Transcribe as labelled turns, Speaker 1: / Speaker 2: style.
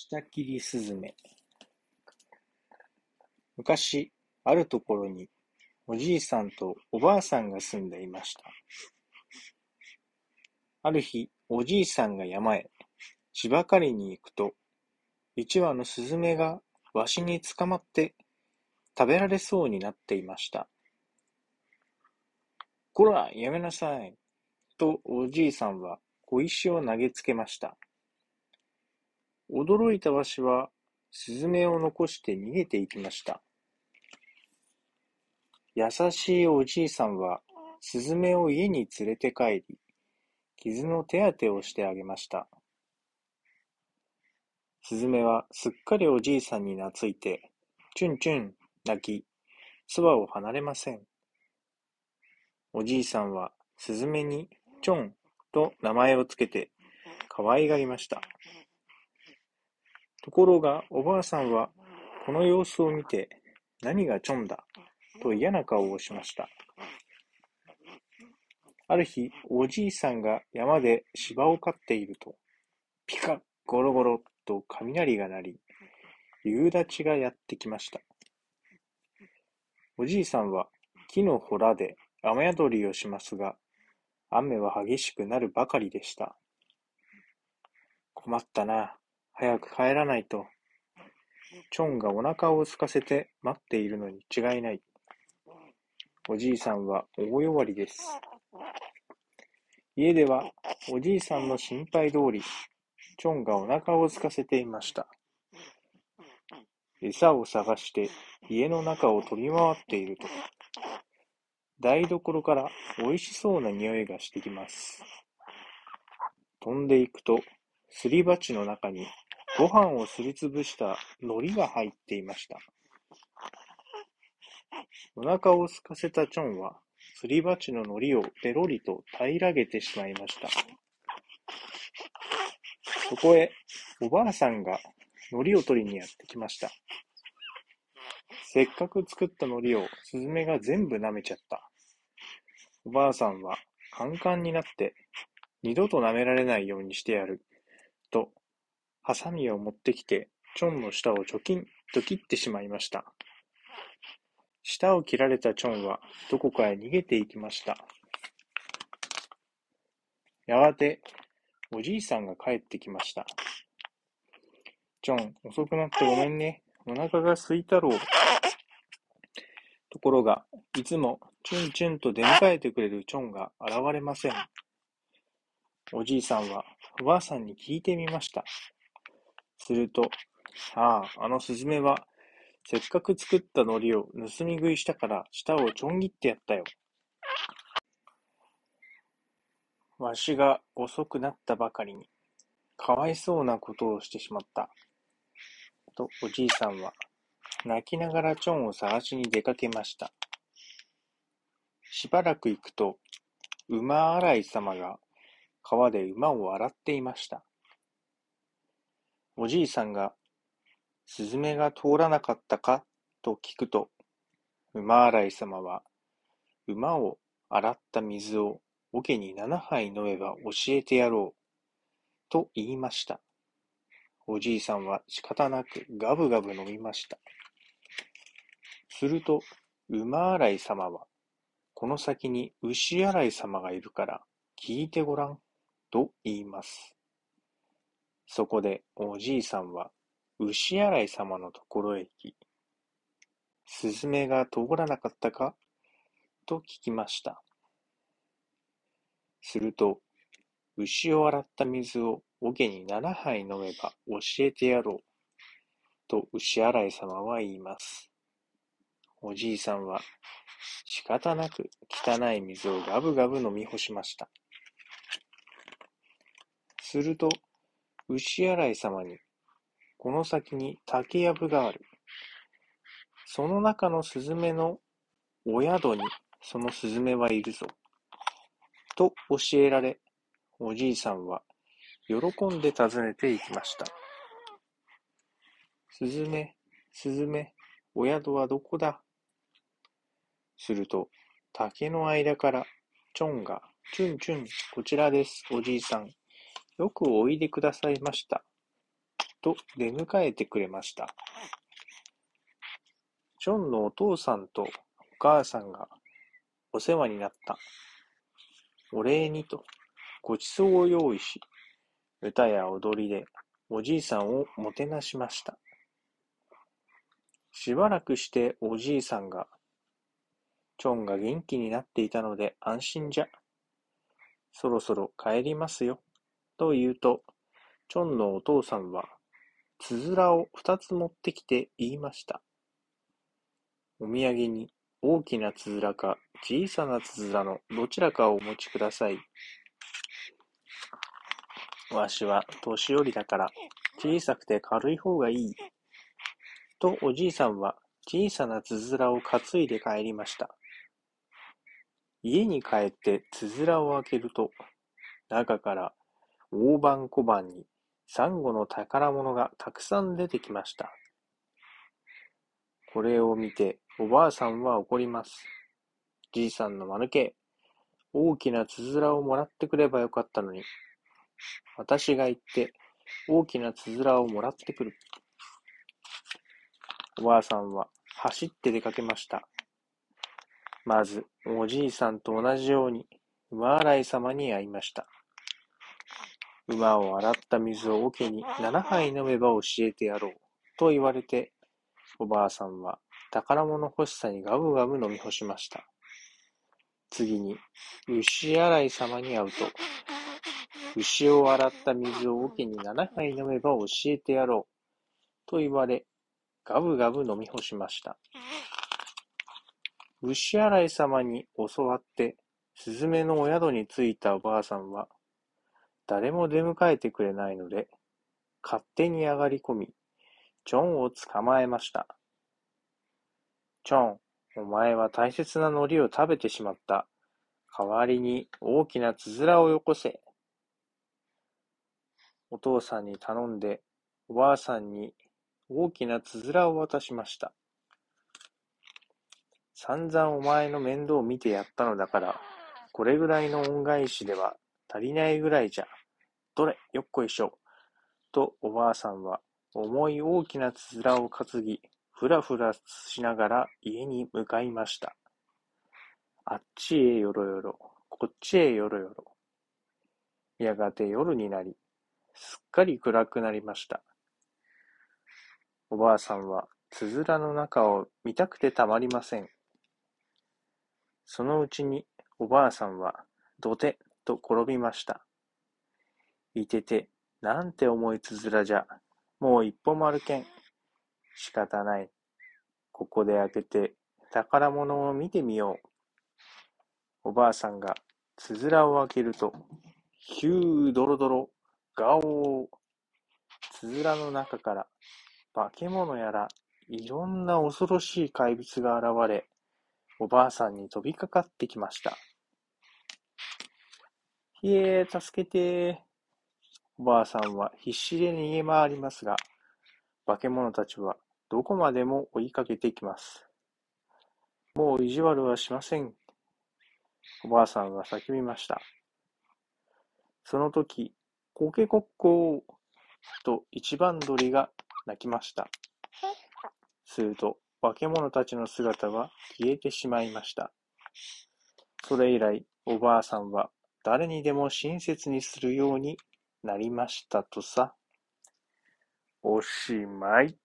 Speaker 1: 下切りすずめ昔、あるところに、おじいさんとおばあさんが住んでいました。ある日、おじいさんが山へ、芝刈りに行くと、一羽のスズメがわしに捕まって食べられそうになっていました。こら、やめなさい。とおじいさんは小石を投げつけました。驚いたわしは、スズメを残して逃げていきました。優しいおじいさんは、スズメを家に連れて帰り、傷の手当てをしてあげました。スズメはすっかりおじいさんに懐いて、チュンチュン泣き、そばを離れません。おじいさんはスズメにチョンと名前をつけて可愛がりました。ところが、おばあさんは、この様子を見て、何がちょんだ、と嫌な顔をしました。ある日、おじいさんが山で芝を刈っていると、ピカッ、ゴロゴロと雷が鳴り、夕立がやってきました。おじいさんは木のほらで雨宿りをしますが、雨は激しくなるばかりでした。困ったな。早く帰らないと。チョンがお腹を空かせて待っているのに違いない。おじいさんは大弱りです。家ではおじいさんの心配通り、チョンがお腹を空かせていました。餌を探して家の中を飛び回っていると、台所から美味しそうな匂いがしてきます。飛んでいくと、すり鉢の中にご飯をすりつぶした海苔が入っていました。お腹を空かせたチョンは、すり鉢の海苔をペロリと平らげてしまいました。そこへ、おばあさんが海苔を取りにやってきました。せっかく作った海苔をスズメが全部舐めちゃった。おばあさんはカンカンになって、二度と舐められないようにしてやる、とハサミを持ってきて、チョンの舌をチョキンと切ってしまいました。舌を切られたチョンはどこかへ逃げていきました。やがて、おじいさんが帰ってきました。チョン、遅くなってごめんね。お腹が空いたろう。ところが、いつもチュンチュンと出迎えてくれるチョンが現れません。おじいさんはおばあさんに聞いてみました。すると、ああ、あのスズメは、せっかく作った海苔を盗み食いしたから舌をちょん切ってやったよ。わしが遅くなったばかりに、かわいそうなことをしてしまった。と、おじいさんは、泣きながらチョンを探しに出かけました。しばらく行くと、馬洗い様が川で馬を洗っていました。おじいさんが、スズメが通らなかったか？と聞くと、馬洗い様は、馬を洗った水を桶に七杯飲めば教えてやろう、と言いました。おじいさんは仕方なくガブガブ飲みました。すると、馬洗い様は、この先に牛洗い様がいるから聞いてごらん、と言います。そこでおじいさんは牛洗い様のところへ行き、スズメが通らなかったかと聞きました。すると、牛を洗った水を桶に七杯飲めば教えてやろう。と牛洗い様は言います。おじいさんは仕方なく汚い水をガブガブ飲み干しました。すると、牛洗い様に、この先に竹やぶがある。その中のスズメのお宿にそのスズメはいるぞ。と教えられ、おじいさんは喜んで訪ねていきました。スズメ、スズメ、お宿はどこだ？すると、竹の間から、チョンが、チュンチュン、こちらです、おじいさん。よくおいでくださいました。と出迎えてくれました。ジョンのお父さんとお母さんがお世話になった。お礼にとごちそうを用意し、歌や踊りでおじいさんをもてなしました。しばらくしておじいさんが、チョンが元気になっていたので安心じゃ。そろそろ帰りますよ。と言うと、チョンのお父さんは、つづらを二つ持ってきて言いました。お土産に大きなつづらか小さなつづらのどちらかをお持ちください。わしは年寄りだから小さくて軽い方がいい。とおじいさんは小さなつづらを担いで帰りました。家に帰ってつづらを開けると、中から大判小判にサンゴの宝物がたくさん出てきました。これを見ておばあさんは怒ります。じいさんの間抜け、大きなつづらをもらってくればよかったのに、私が行って大きなつづらをもらってくる。おばあさんは走って出かけました。まず、おじいさんと同じように、馬洗い様に会いました。馬を洗った水を桶に7杯飲めば教えてやろう、と言われて、おばあさんは宝物欲しさにガブガブ飲み干しました。次に、牛洗い様に会うと、牛を洗った水を桶に7杯飲めば教えてやろう、と言われ、ガブガブ飲み干しました。牛洗い様に教わって、スズメのお宿に着いたおばあさんは、誰も出迎えてくれないので、勝手に上がり込み、ジョンを捕まえました。ジョン、お前は大切な海苔を食べてしまった。代わりに大きなつづらをよこせ。お父さんに頼んで、おばあさんに大きなつづらを渡しました。散々お前の面倒を見てやったのだから、これぐらいの恩返しでは足りないぐらいじゃ。どれ、よっこいしょ。とおばあさんは重い大きなつづらを担ぎ、ふらふらしながら家に向かいました。あっちへよろよろ、こっちへよろよろ。やがて夜になり、すっかり暗くなりました。おばあさんはつづらの中を見たくてたまりません。そのうちにおばあさんは、どてと転びました。いてて、なんて重いつづらじゃ。もう一歩も歩けん。仕方ない。ここで開けて宝物を見てみよう。おばあさんがつづらを開けると、ヒュードロドロ、ガオー。つづらの中から化け物やらいろんな恐ろしい怪物が現れ、おばあさんに飛びかかってきました。ひえ、助けて。おばあさんは必死で逃げ回りますが、化け物たちはどこまでも追いかけてきます。もう意地悪はしません。おばあさんは叫びました。その時、コケコッコーと一番鳥が鳴きました。すると、化け物たちの姿は消えてしまいました。それ以来、おばあさんは誰にでも親切にするようになりましたとさ。おしまい。